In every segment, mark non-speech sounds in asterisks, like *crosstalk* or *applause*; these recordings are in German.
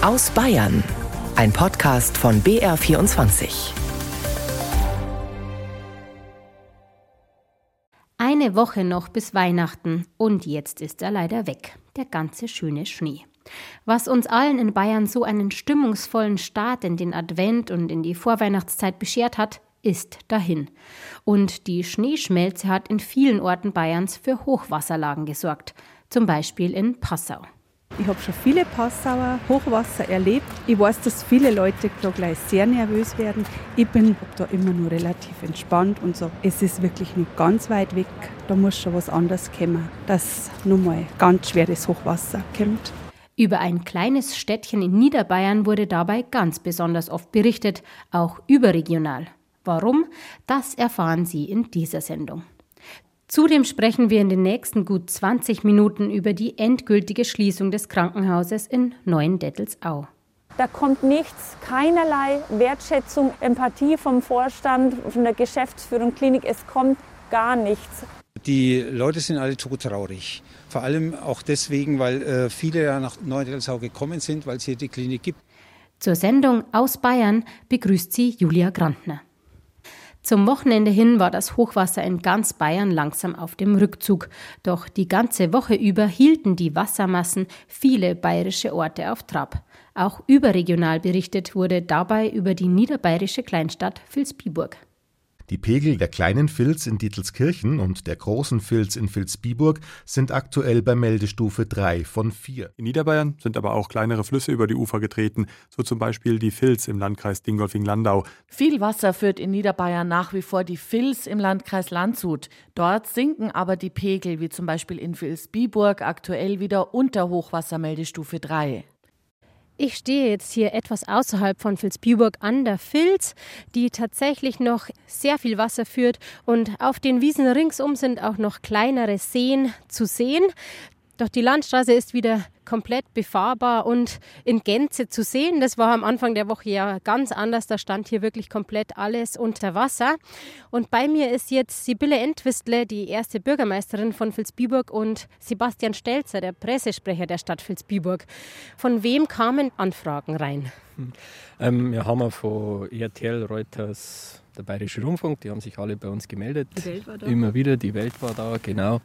Aus Bayern. Ein Podcast von BR24. Eine Woche noch bis Weihnachten und jetzt ist er leider weg, der ganze schöne Schnee. Was uns allen in Bayern so einen stimmungsvollen Start in den Advent und in die Vorweihnachtszeit beschert hat, ist dahin. Und die Schneeschmelze hat in vielen Orten Bayerns für Hochwasserlagen gesorgt, zum Beispiel in Passau. Ich habe schon viele Passauer Hochwasser erlebt. Ich weiß, dass viele Leute da gleich sehr nervös werden. Ich bin da immer nur relativ entspannt und so. Es ist wirklich nicht ganz weit weg. Da muss schon was anderes kommen, dass nochmal ganz schweres Hochwasser kommt. Über ein kleines Städtchen in Niederbayern wurde dabei ganz besonders oft berichtet, auch überregional. Warum? Das erfahren Sie in dieser Sendung. Zudem sprechen wir in den nächsten gut 20 Minuten über die endgültige Schließung des Krankenhauses in Neuendettelsau. Da kommt nichts, keinerlei Wertschätzung, Empathie vom Vorstand, von der Geschäftsführung Klinik. Es kommt gar nichts. Die Leute sind alle todtraurig. Vor allem auch deswegen, weil äh, viele ja nach Neuendettelsau gekommen sind, weil es hier die Klinik gibt. Zur Sendung aus Bayern begrüßt sie Julia Grantner. Zum Wochenende hin war das Hochwasser in ganz Bayern langsam auf dem Rückzug. Doch die ganze Woche über hielten die Wassermassen viele bayerische Orte auf Trab. Auch überregional berichtet wurde dabei über die niederbayerische Kleinstadt Vilsbiburg. Die Pegel der kleinen Filz in Dietelskirchen und der großen Filz in Vilsbiburg sind aktuell bei Meldestufe 3 von 4. In Niederbayern sind aber auch kleinere Flüsse über die Ufer getreten, so zum Beispiel die Filz im Landkreis Dingolfing-Landau. Viel Wasser führt in Niederbayern nach wie vor die Filz im Landkreis Landshut. Dort sinken aber die Pegel, wie zum Beispiel in Vilsbiburg, aktuell wieder unter Hochwassermeldestufe 3. Ich stehe jetzt hier etwas außerhalb von Vilsbiburg an der Filz, die tatsächlich noch sehr viel Wasser führt und auf den Wiesen ringsum sind auch noch kleinere Seen zu sehen. Doch die Landstraße ist wieder komplett befahrbar und in Gänze zu sehen. Das war am Anfang der Woche ja ganz anders. Da stand hier wirklich komplett alles unter Wasser. Und bei mir ist jetzt Sibylle Entwistle, die erste Bürgermeisterin von Vilsbiburg und Sebastian Stelzer, der Pressesprecher der Stadt Vilsbiburg. Von wem kamen Anfragen rein? Ähm, wir haben von RTL, Reuters, der Bayerische Rundfunk, die haben sich alle bei uns gemeldet. Die Welt war da. Immer wieder, die Welt war da, genau.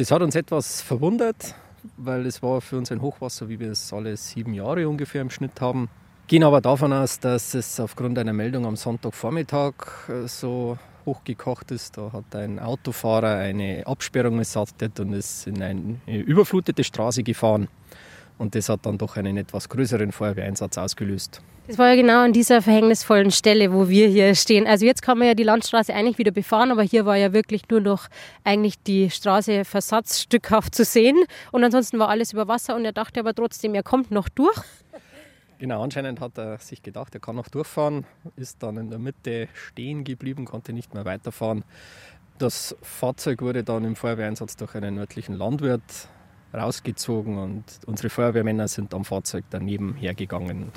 Das hat uns etwas verwundert, weil es war für uns ein Hochwasser, wie wir es alle sieben Jahre ungefähr im Schnitt haben. Gehen aber davon aus, dass es aufgrund einer Meldung am Sonntagvormittag äh, so hochgekocht ist. Da hat ein Autofahrer eine Absperrung missachtet und ist in eine überflutete Straße gefahren. Und das hat dann doch einen etwas größeren Feuerwehreinsatz ausgelöst. Das war ja genau an dieser verhängnisvollen Stelle, wo wir hier stehen. Also jetzt kann man ja die Landstraße eigentlich wieder befahren, aber hier war ja wirklich nur noch eigentlich die Straße versatzstückhaft zu sehen. Und ansonsten war alles über Wasser und er dachte aber trotzdem, er kommt noch durch. Genau, anscheinend hat er sich gedacht, er kann noch durchfahren, ist dann in der Mitte stehen geblieben, konnte nicht mehr weiterfahren. Das Fahrzeug wurde dann im Feuerwehreinsatz durch einen örtlichen Landwirt rausgezogen und unsere Feuerwehrmänner sind am Fahrzeug daneben hergegangen und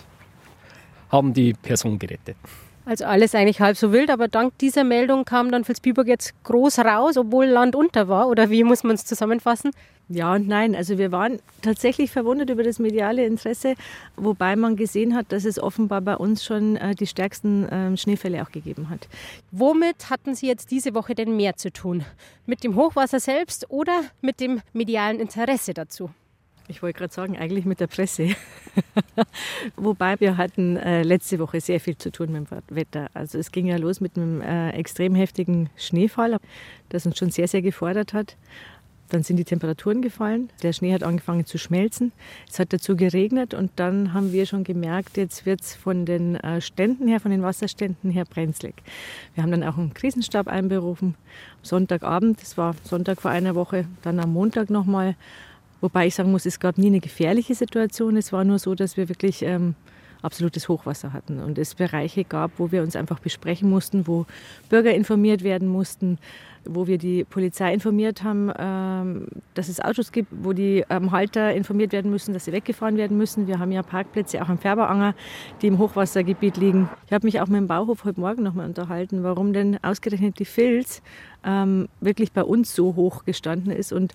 haben die Person gerettet. Also alles eigentlich halb so wild, aber dank dieser Meldung kam dann Vilsbiburg jetzt groß raus, obwohl Land unter war. Oder wie muss man es zusammenfassen? Ja und nein. Also wir waren tatsächlich verwundert über das mediale Interesse, wobei man gesehen hat, dass es offenbar bei uns schon äh, die stärksten äh, Schneefälle auch gegeben hat. Womit hatten Sie jetzt diese Woche denn mehr zu tun? Mit dem Hochwasser selbst oder mit dem medialen Interesse dazu? Ich wollte gerade sagen, eigentlich mit der Presse. *laughs* Wobei wir hatten äh, letzte Woche sehr viel zu tun mit dem Wetter. Also es ging ja los mit einem äh, extrem heftigen Schneefall, das uns schon sehr, sehr gefordert hat. Dann sind die Temperaturen gefallen, der Schnee hat angefangen zu schmelzen, es hat dazu geregnet und dann haben wir schon gemerkt, jetzt wird es von den äh, Ständen her, von den Wasserständen her brenzlig. Wir haben dann auch einen Krisenstab einberufen, Sonntagabend, das war Sonntag vor einer Woche, dann am Montag nochmal Wobei ich sagen muss, es gab nie eine gefährliche Situation. Es war nur so, dass wir wirklich ähm, absolutes Hochwasser hatten und es Bereiche gab, wo wir uns einfach besprechen mussten, wo Bürger informiert werden mussten, wo wir die Polizei informiert haben, ähm, dass es Autos gibt, wo die ähm, Halter informiert werden müssen, dass sie weggefahren werden müssen. Wir haben ja Parkplätze auch am Färberanger, die im Hochwassergebiet liegen. Ich habe mich auch mit dem Bauhof heute Morgen nochmal unterhalten, warum denn ausgerechnet die Filz ähm, wirklich bei uns so hoch gestanden ist und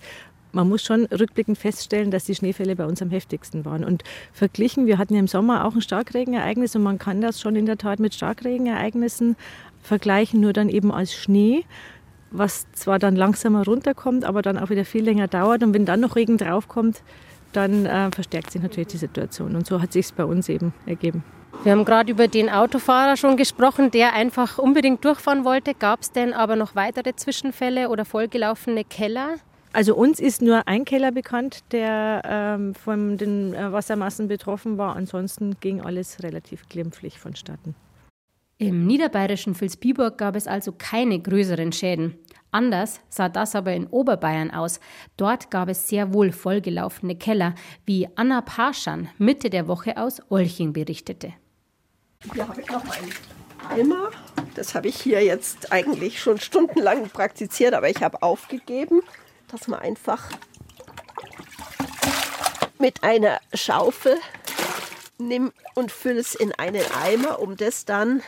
man muss schon rückblickend feststellen, dass die Schneefälle bei uns am heftigsten waren. Und verglichen, wir hatten ja im Sommer auch ein Starkregenereignis und man kann das schon in der Tat mit Starkregenereignissen vergleichen, nur dann eben als Schnee, was zwar dann langsamer runterkommt, aber dann auch wieder viel länger dauert. Und wenn dann noch Regen draufkommt, dann äh, verstärkt sich natürlich die Situation. Und so hat sich es bei uns eben ergeben. Wir haben gerade über den Autofahrer schon gesprochen, der einfach unbedingt durchfahren wollte. Gab es denn aber noch weitere Zwischenfälle oder vollgelaufene Keller? Also uns ist nur ein Keller bekannt, der ähm, von den äh, Wassermassen betroffen war. Ansonsten ging alles relativ glimpflich vonstatten. Im niederbayerischen Vilsbiburg gab es also keine größeren Schäden. Anders sah das aber in Oberbayern aus. Dort gab es sehr wohl vollgelaufene Keller, wie Anna Parschan Mitte der Woche aus Olching berichtete. Hier habe ich noch einen Eimer. Das habe ich hier jetzt eigentlich schon stundenlang praktiziert, aber ich habe aufgegeben dass man einfach mit einer Schaufel nimmt und füllt es in einen Eimer, um das dann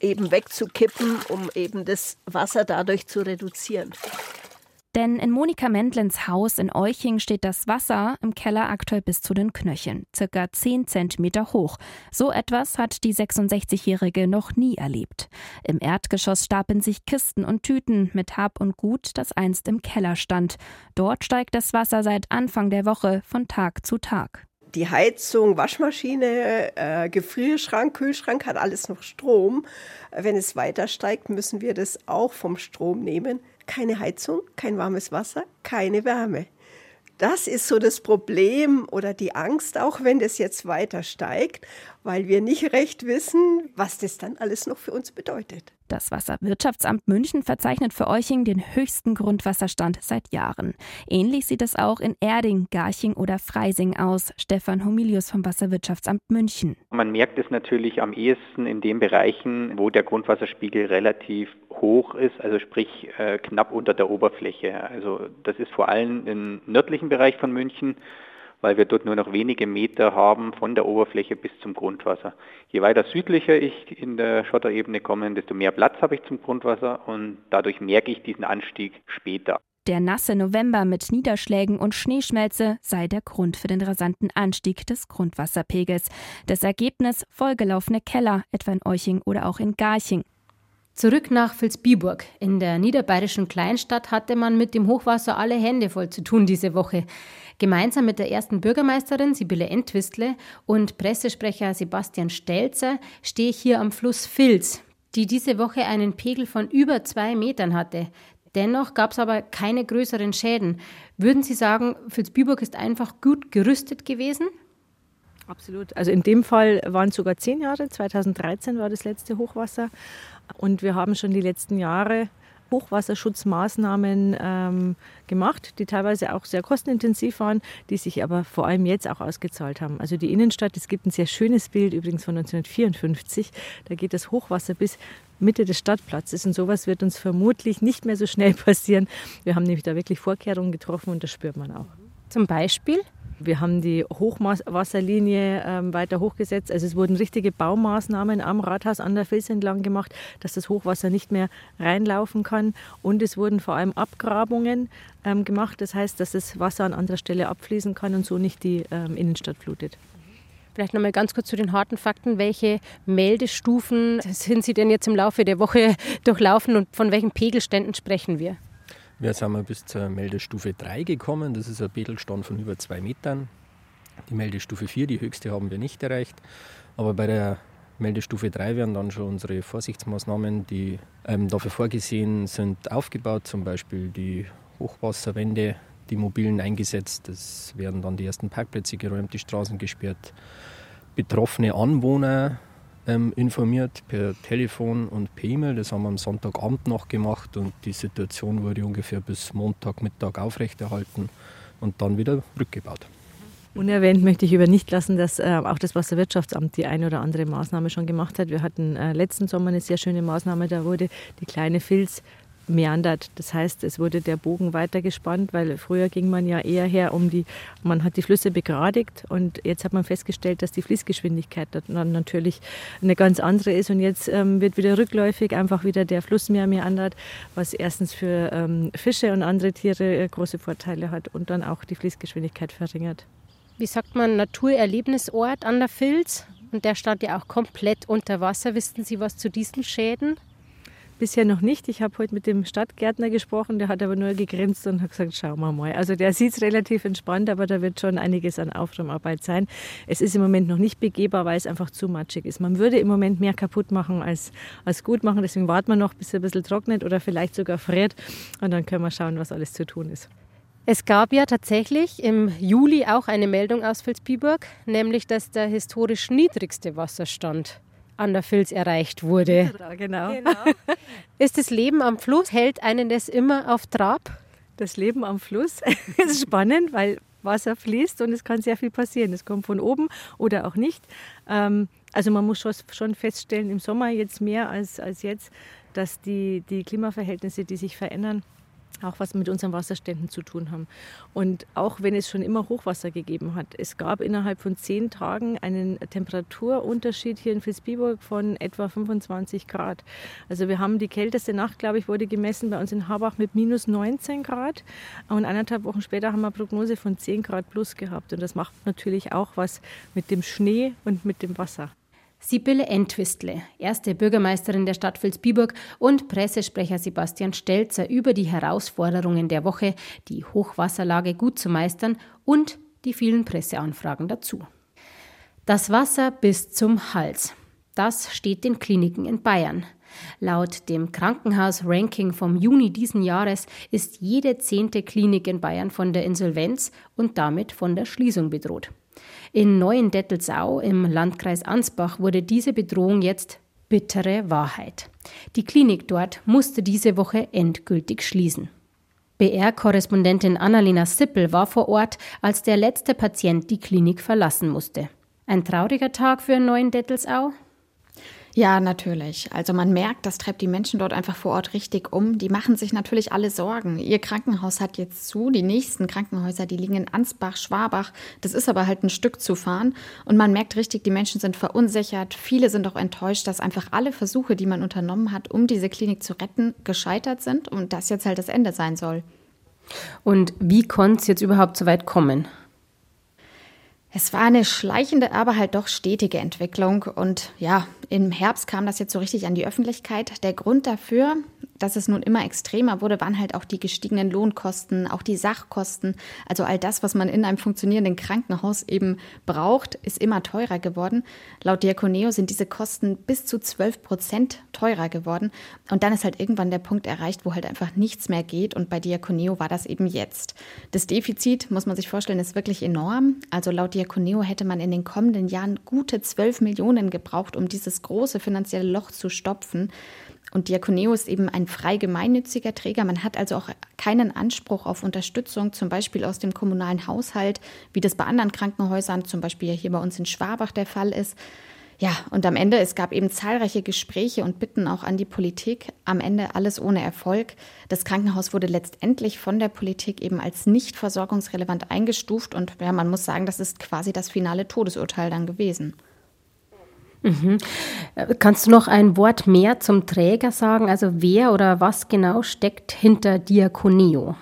eben wegzukippen, um eben das Wasser dadurch zu reduzieren. Denn in Monika Mendlens Haus in Euching steht das Wasser im Keller aktuell bis zu den Knöcheln, circa 10 Zentimeter hoch. So etwas hat die 66-Jährige noch nie erlebt. Im Erdgeschoss stapeln sich Kisten und Tüten mit Hab und Gut, das einst im Keller stand. Dort steigt das Wasser seit Anfang der Woche von Tag zu Tag. Die Heizung, Waschmaschine, äh, Gefrierschrank, Kühlschrank hat alles noch Strom. Wenn es weiter steigt, müssen wir das auch vom Strom nehmen keine Heizung, kein warmes Wasser, keine Wärme. Das ist so das Problem oder die Angst, auch wenn das jetzt weiter steigt, weil wir nicht recht wissen, was das dann alles noch für uns bedeutet. Das Wasserwirtschaftsamt München verzeichnet für Euching den höchsten Grundwasserstand seit Jahren. Ähnlich sieht es auch in Erding, Garching oder Freising aus. Stefan Homilius vom Wasserwirtschaftsamt München. Man merkt es natürlich am ehesten in den Bereichen, wo der Grundwasserspiegel relativ hoch ist, also sprich äh, knapp unter der Oberfläche. Also das ist vor allem im nördlichen Bereich von München weil wir dort nur noch wenige Meter haben von der Oberfläche bis zum Grundwasser. Je weiter südlicher ich in der Schotterebene komme, desto mehr Platz habe ich zum Grundwasser und dadurch merke ich diesen Anstieg später. Der nasse November mit Niederschlägen und Schneeschmelze sei der Grund für den rasanten Anstieg des Grundwasserpegels. Das Ergebnis vollgelaufene Keller, etwa in Euching oder auch in Garching. Zurück nach Vilsbiburg. In der niederbayerischen Kleinstadt hatte man mit dem Hochwasser alle Hände voll zu tun diese Woche. Gemeinsam mit der ersten Bürgermeisterin Sibylle Entwistle und Pressesprecher Sebastian Stelzer stehe ich hier am Fluss Vils, die diese Woche einen Pegel von über zwei Metern hatte. Dennoch gab es aber keine größeren Schäden. Würden Sie sagen, Vilsbiburg ist einfach gut gerüstet gewesen? Absolut. Also in dem Fall waren es sogar zehn Jahre. 2013 war das letzte Hochwasser. Und wir haben schon die letzten Jahre Hochwasserschutzmaßnahmen ähm, gemacht, die teilweise auch sehr kostenintensiv waren, die sich aber vor allem jetzt auch ausgezahlt haben. Also die Innenstadt, es gibt ein sehr schönes Bild übrigens von 1954, da geht das Hochwasser bis Mitte des Stadtplatzes und sowas wird uns vermutlich nicht mehr so schnell *laughs* passieren. Wir haben nämlich da wirklich Vorkehrungen getroffen und das spürt man auch. Zum Beispiel? Wir haben die Hochwasserlinie ähm, weiter hochgesetzt. Also es wurden richtige Baumaßnahmen am Rathaus an der Fels entlang gemacht, dass das Hochwasser nicht mehr reinlaufen kann. Und es wurden vor allem Abgrabungen ähm, gemacht. Das heißt, dass das Wasser an anderer Stelle abfließen kann und so nicht die ähm, Innenstadt flutet. Vielleicht noch mal ganz kurz zu den harten Fakten. Welche Meldestufen sind Sie denn jetzt im Laufe der Woche *laughs* durchlaufen und von welchen Pegelständen sprechen wir? Wir sind bis zur Meldestufe 3 gekommen. Das ist ein Pegelstand von über zwei Metern. Die Meldestufe 4, die höchste, haben wir nicht erreicht. Aber bei der Meldestufe 3 werden dann schon unsere Vorsichtsmaßnahmen, die ähm, dafür vorgesehen sind, aufgebaut. Zum Beispiel die Hochwasserwände, die mobilen eingesetzt. Es werden dann die ersten Parkplätze geräumt, die Straßen gesperrt. Betroffene Anwohner ähm, informiert per Telefon und per E-Mail. Das haben wir am Sonntagabend noch gemacht und die Situation wurde ungefähr bis Montagmittag aufrechterhalten und dann wieder rückgebaut. Unerwähnt möchte ich über nicht lassen, dass äh, auch das Wasserwirtschaftsamt die eine oder andere Maßnahme schon gemacht hat. Wir hatten äh, letzten Sommer eine sehr schöne Maßnahme, da wurde die kleine Filz meandert. Das heißt, es wurde der Bogen weiter gespannt, weil früher ging man ja eher her um die, man hat die Flüsse begradigt und jetzt hat man festgestellt, dass die Fließgeschwindigkeit dann natürlich eine ganz andere ist und jetzt ähm, wird wieder rückläufig einfach wieder der Fluss mehr meandert, was erstens für ähm, Fische und andere Tiere äh, große Vorteile hat und dann auch die Fließgeschwindigkeit verringert. Wie sagt man, Naturerlebnisort an der Filz? Und der stand ja auch komplett unter Wasser. Wissen Sie was zu diesen Schäden? Bisher noch nicht. Ich habe heute mit dem Stadtgärtner gesprochen, der hat aber nur gegrinst und hat gesagt, schauen wir mal. Also der sieht es relativ entspannt, aber da wird schon einiges an Aufräumarbeit sein. Es ist im Moment noch nicht begehbar, weil es einfach zu matschig ist. Man würde im Moment mehr kaputt machen als, als gut machen. Deswegen warten wir noch, bis es ein bisschen trocknet oder vielleicht sogar friert. Und dann können wir schauen, was alles zu tun ist. Es gab ja tatsächlich im Juli auch eine Meldung aus Vilsbiburg, nämlich dass der historisch niedrigste Wasserstand an der Filz erreicht wurde. Genau. genau. *laughs* Ist das Leben am Fluss, hält einen das immer auf Trab? Das Leben am Fluss *laughs* ist spannend, weil Wasser fließt und es kann sehr viel passieren. Es kommt von oben oder auch nicht. Ähm, also man muss schon feststellen, im Sommer jetzt mehr als, als jetzt, dass die, die Klimaverhältnisse, die sich verändern, auch was mit unseren Wasserständen zu tun haben. Und auch wenn es schon immer Hochwasser gegeben hat, es gab innerhalb von zehn Tagen einen Temperaturunterschied hier in Vilsbiburg von etwa 25 Grad. Also wir haben die kälteste Nacht, glaube ich, wurde gemessen bei uns in Habach mit minus 19 Grad. Und eineinhalb Wochen später haben wir eine Prognose von 10 Grad plus gehabt. Und das macht natürlich auch was mit dem Schnee und mit dem Wasser. Sibylle Entwistle, erste Bürgermeisterin der Stadt Vilsbiburg und Pressesprecher Sebastian Stelzer über die Herausforderungen der Woche, die Hochwasserlage gut zu meistern und die vielen Presseanfragen dazu. Das Wasser bis zum Hals. Das steht den Kliniken in Bayern. Laut dem Krankenhaus-Ranking vom Juni diesen Jahres ist jede zehnte Klinik in Bayern von der Insolvenz und damit von der Schließung bedroht. In Neuendettelsau im Landkreis Ansbach wurde diese Bedrohung jetzt bittere Wahrheit. Die Klinik dort musste diese Woche endgültig schließen. BR-Korrespondentin Annalena Sippel war vor Ort, als der letzte Patient die Klinik verlassen musste. Ein trauriger Tag für Neuendettelsau? Ja, natürlich. Also man merkt, das treibt die Menschen dort einfach vor Ort richtig um. Die machen sich natürlich alle Sorgen. Ihr Krankenhaus hat jetzt zu. Die nächsten Krankenhäuser, die liegen in Ansbach, Schwabach. Das ist aber halt ein Stück zu fahren. Und man merkt richtig, die Menschen sind verunsichert. Viele sind auch enttäuscht, dass einfach alle Versuche, die man unternommen hat, um diese Klinik zu retten, gescheitert sind und das jetzt halt das Ende sein soll. Und wie konnte es jetzt überhaupt so weit kommen? Es war eine schleichende, aber halt doch stetige Entwicklung. Und ja, im Herbst kam das jetzt so richtig an die Öffentlichkeit. Der Grund dafür, dass es nun immer extremer wurde, waren halt auch die gestiegenen Lohnkosten, auch die Sachkosten. Also all das, was man in einem funktionierenden Krankenhaus eben braucht, ist immer teurer geworden. Laut Diakoneo sind diese Kosten bis zu 12 Prozent teurer geworden. Und dann ist halt irgendwann der Punkt erreicht, wo halt einfach nichts mehr geht. Und bei Diakoneo war das eben jetzt. Das Defizit, muss man sich vorstellen, ist wirklich enorm. Also laut Diakoneo hätte man in den kommenden Jahren gute 12 Millionen gebraucht, um dieses große finanzielle Loch zu stopfen. Und Diakoneo ist eben ein frei gemeinnütziger Träger. Man hat also auch keinen Anspruch auf Unterstützung, zum Beispiel aus dem kommunalen Haushalt, wie das bei anderen Krankenhäusern, zum Beispiel hier bei uns in Schwabach der Fall ist. Ja, und am Ende, es gab eben zahlreiche Gespräche und Bitten auch an die Politik. Am Ende alles ohne Erfolg. Das Krankenhaus wurde letztendlich von der Politik eben als nicht versorgungsrelevant eingestuft. Und ja, man muss sagen, das ist quasi das finale Todesurteil dann gewesen. Mhm. Kannst du noch ein Wort mehr zum Träger sagen? Also wer oder was genau steckt hinter Diakoneo?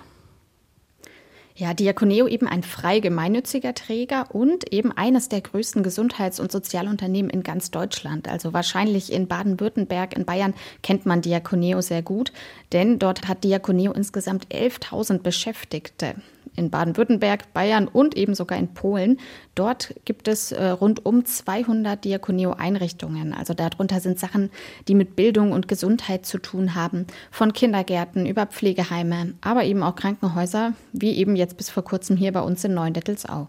Ja, Diakoneo eben ein frei gemeinnütziger Träger und eben eines der größten Gesundheits- und Sozialunternehmen in ganz Deutschland. Also wahrscheinlich in Baden-Württemberg, in Bayern kennt man Diakoneo sehr gut, denn dort hat Diakoneo insgesamt 11.000 Beschäftigte in Baden-Württemberg, Bayern und eben sogar in Polen. Dort gibt es äh, rund um 200 Diakoneo-Einrichtungen. Also darunter sind Sachen, die mit Bildung und Gesundheit zu tun haben, von Kindergärten über Pflegeheime, aber eben auch Krankenhäuser, wie eben jetzt bis vor kurzem hier bei uns in Neuendettelsau.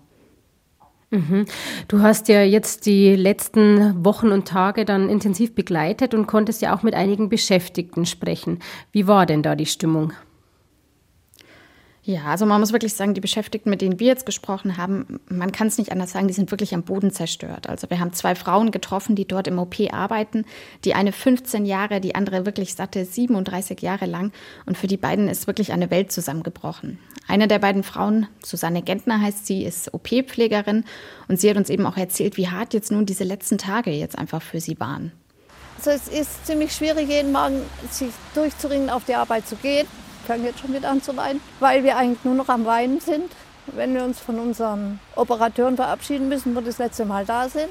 Mhm. Du hast ja jetzt die letzten Wochen und Tage dann intensiv begleitet und konntest ja auch mit einigen Beschäftigten sprechen. Wie war denn da die Stimmung? Ja, also man muss wirklich sagen, die Beschäftigten, mit denen wir jetzt gesprochen haben, man kann es nicht anders sagen, die sind wirklich am Boden zerstört. Also wir haben zwei Frauen getroffen, die dort im OP arbeiten. Die eine 15 Jahre, die andere wirklich satte 37 Jahre lang. Und für die beiden ist wirklich eine Welt zusammengebrochen. Eine der beiden Frauen, Susanne Gentner heißt sie, ist OP-Pflegerin. Und sie hat uns eben auch erzählt, wie hart jetzt nun diese letzten Tage jetzt einfach für sie waren. Also es ist ziemlich schwierig, jeden Morgen sich durchzuringen, auf die Arbeit zu gehen fange jetzt schon wieder an zu weinen, weil wir eigentlich nur noch am Weinen sind. Wenn wir uns von unseren Operateuren verabschieden müssen, wo das letzte Mal da sind.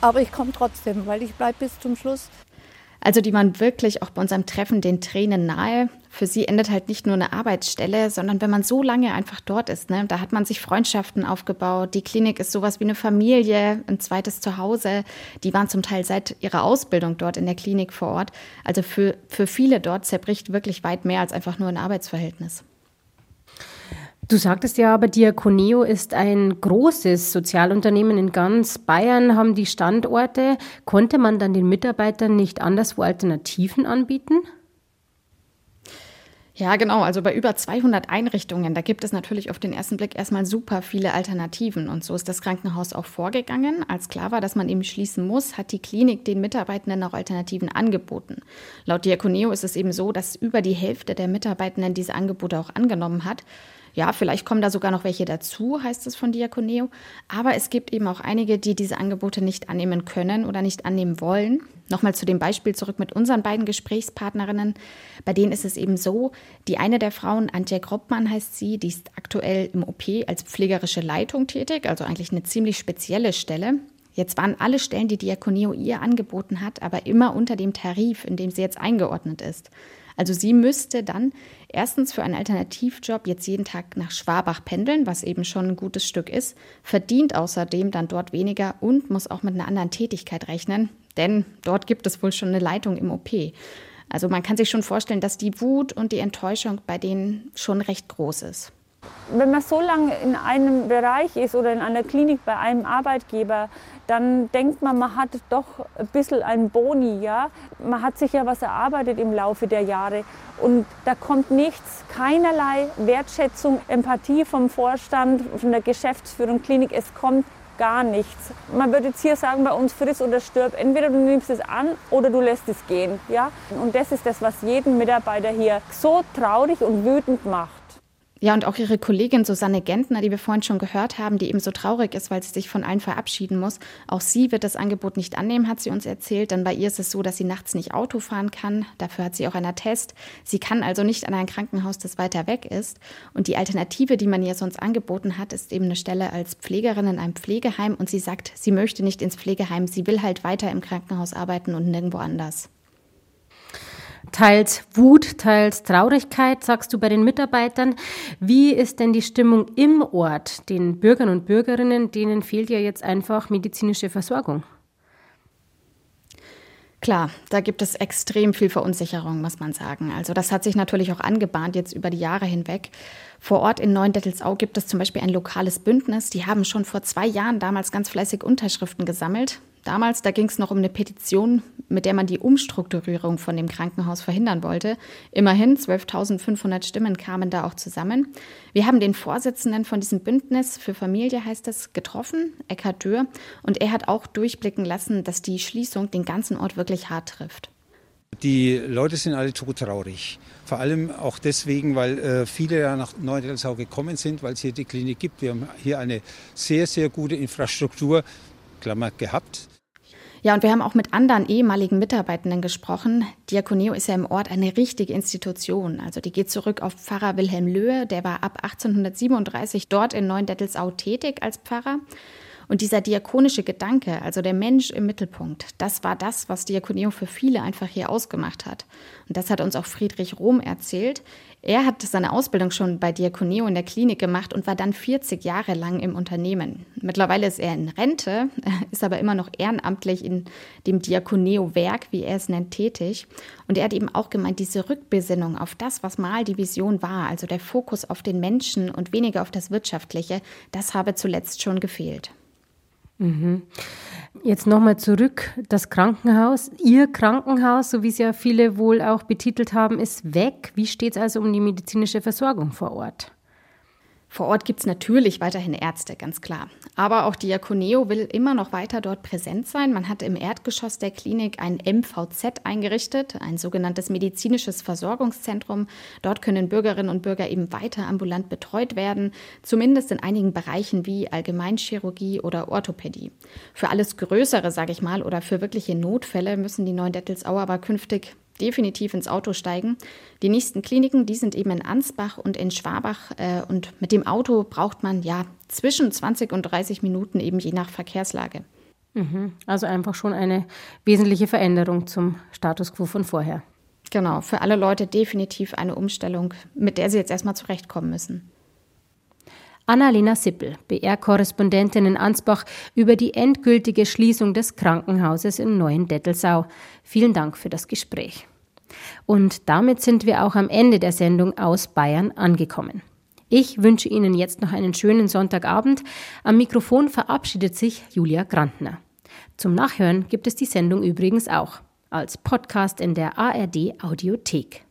Aber ich komme trotzdem, weil ich bleibe bis zum Schluss. Also die waren wirklich auch bei unserem Treffen den Tränen nahe. Für sie endet halt nicht nur eine Arbeitsstelle, sondern wenn man so lange einfach dort ist, ne, da hat man sich Freundschaften aufgebaut. Die Klinik ist sowas wie eine Familie, ein zweites Zuhause. Die waren zum Teil seit ihrer Ausbildung dort in der Klinik vor Ort. Also für, für viele dort zerbricht wirklich weit mehr als einfach nur ein Arbeitsverhältnis. Du sagtest ja aber, Diakoneo ist ein großes Sozialunternehmen in ganz Bayern, haben die Standorte. Konnte man dann den Mitarbeitern nicht anderswo Alternativen anbieten? Ja, genau. Also bei über 200 Einrichtungen, da gibt es natürlich auf den ersten Blick erstmal super viele Alternativen. Und so ist das Krankenhaus auch vorgegangen. Als klar war, dass man eben schließen muss, hat die Klinik den Mitarbeitenden auch Alternativen angeboten. Laut Diakoneo ist es eben so, dass über die Hälfte der Mitarbeitenden diese Angebote auch angenommen hat. Ja, vielleicht kommen da sogar noch welche dazu, heißt es von Diakoneo. Aber es gibt eben auch einige, die diese Angebote nicht annehmen können oder nicht annehmen wollen. Nochmal zu dem Beispiel zurück mit unseren beiden Gesprächspartnerinnen. Bei denen ist es eben so, die eine der Frauen, Antje Groppmann heißt sie, die ist aktuell im OP als pflegerische Leitung tätig, also eigentlich eine ziemlich spezielle Stelle. Jetzt waren alle Stellen, die Diakoneo ihr angeboten hat, aber immer unter dem Tarif, in dem sie jetzt eingeordnet ist. Also sie müsste dann erstens für einen Alternativjob jetzt jeden Tag nach Schwabach pendeln, was eben schon ein gutes Stück ist, verdient außerdem dann dort weniger und muss auch mit einer anderen Tätigkeit rechnen, denn dort gibt es wohl schon eine Leitung im OP. Also man kann sich schon vorstellen, dass die Wut und die Enttäuschung bei denen schon recht groß ist. Wenn man so lange in einem Bereich ist oder in einer Klinik bei einem Arbeitgeber, dann denkt man, man hat doch ein bisschen einen Boni. Ja? Man hat sich ja was erarbeitet im Laufe der Jahre und da kommt nichts, keinerlei Wertschätzung, Empathie vom Vorstand, von der Geschäftsführung Klinik. Es kommt gar nichts. Man würde jetzt hier sagen, bei uns friss oder stirb. Entweder du nimmst es an oder du lässt es gehen. Ja? Und das ist das, was jeden Mitarbeiter hier so traurig und wütend macht. Ja, und auch ihre Kollegin Susanne Gentner, die wir vorhin schon gehört haben, die eben so traurig ist, weil sie sich von allen verabschieden muss. Auch sie wird das Angebot nicht annehmen, hat sie uns erzählt. Denn bei ihr ist es so, dass sie nachts nicht Auto fahren kann. Dafür hat sie auch einen Attest. Sie kann also nicht an ein Krankenhaus, das weiter weg ist. Und die Alternative, die man ihr sonst angeboten hat, ist eben eine Stelle als Pflegerin in einem Pflegeheim. Und sie sagt, sie möchte nicht ins Pflegeheim. Sie will halt weiter im Krankenhaus arbeiten und nirgendwo anders. Teils Wut, teils Traurigkeit, sagst du bei den Mitarbeitern. Wie ist denn die Stimmung im Ort? Den Bürgern und Bürgerinnen, denen fehlt ja jetzt einfach medizinische Versorgung. Klar, da gibt es extrem viel Verunsicherung, muss man sagen. Also das hat sich natürlich auch angebahnt jetzt über die Jahre hinweg. Vor Ort in Neuendettelsau gibt es zum Beispiel ein lokales Bündnis. Die haben schon vor zwei Jahren damals ganz fleißig Unterschriften gesammelt. Damals, da ging es noch um eine Petition, mit der man die Umstrukturierung von dem Krankenhaus verhindern wollte. Immerhin 12.500 Stimmen kamen da auch zusammen. Wir haben den Vorsitzenden von diesem Bündnis für Familie, heißt es, getroffen, Eckhard Dürr, und er hat auch durchblicken lassen, dass die Schließung den ganzen Ort wirklich hart trifft. Die Leute sind alle todtraurig. Vor allem auch deswegen, weil äh, viele ja nach Neuendettelsau gekommen sind, weil es hier die Klinik gibt. Wir haben hier eine sehr, sehr gute Infrastruktur Klammer, gehabt. Ja, und wir haben auch mit anderen ehemaligen Mitarbeitenden gesprochen. Diakoneo ist ja im Ort eine richtige Institution. Also die geht zurück auf Pfarrer Wilhelm Löhe. Der war ab 1837 dort in Neuendettelsau tätig als Pfarrer. Und dieser diakonische Gedanke, also der Mensch im Mittelpunkt, das war das, was Diakoneo für viele einfach hier ausgemacht hat. Und das hat uns auch Friedrich Rohm erzählt. Er hat seine Ausbildung schon bei Diakoneo in der Klinik gemacht und war dann 40 Jahre lang im Unternehmen. Mittlerweile ist er in Rente, *laughs* ist aber immer noch ehrenamtlich in dem Diakoneo-Werk, wie er es nennt, tätig. Und er hat eben auch gemeint, diese Rückbesinnung auf das, was mal die Vision war, also der Fokus auf den Menschen und weniger auf das Wirtschaftliche, das habe zuletzt schon gefehlt. Mhm. Jetzt nochmal zurück. Das Krankenhaus, Ihr Krankenhaus, so wie es ja viele wohl auch betitelt haben, ist weg. Wie steht es also um die medizinische Versorgung vor Ort? Vor Ort gibt es natürlich weiterhin Ärzte, ganz klar. Aber auch Diakoneo will immer noch weiter dort präsent sein. Man hat im Erdgeschoss der Klinik ein MVZ eingerichtet, ein sogenanntes medizinisches Versorgungszentrum. Dort können Bürgerinnen und Bürger eben weiter ambulant betreut werden, zumindest in einigen Bereichen wie Allgemeinchirurgie oder Orthopädie. Für alles Größere, sage ich mal, oder für wirkliche Notfälle müssen die Neudettelsauer aber künftig definitiv ins Auto steigen. Die nächsten Kliniken, die sind eben in Ansbach und in Schwabach. Äh, und mit dem Auto braucht man ja zwischen 20 und 30 Minuten eben je nach Verkehrslage. Mhm. Also einfach schon eine wesentliche Veränderung zum Status quo von vorher. Genau, für alle Leute definitiv eine Umstellung, mit der sie jetzt erstmal zurechtkommen müssen. Annalena Sippel, BR-Korrespondentin in Ansbach, über die endgültige Schließung des Krankenhauses in Neuendettelsau. Vielen Dank für das Gespräch. Und damit sind wir auch am Ende der Sendung aus Bayern angekommen. Ich wünsche Ihnen jetzt noch einen schönen Sonntagabend. Am Mikrofon verabschiedet sich Julia Grantner. Zum Nachhören gibt es die Sendung übrigens auch als Podcast in der ARD Audiothek.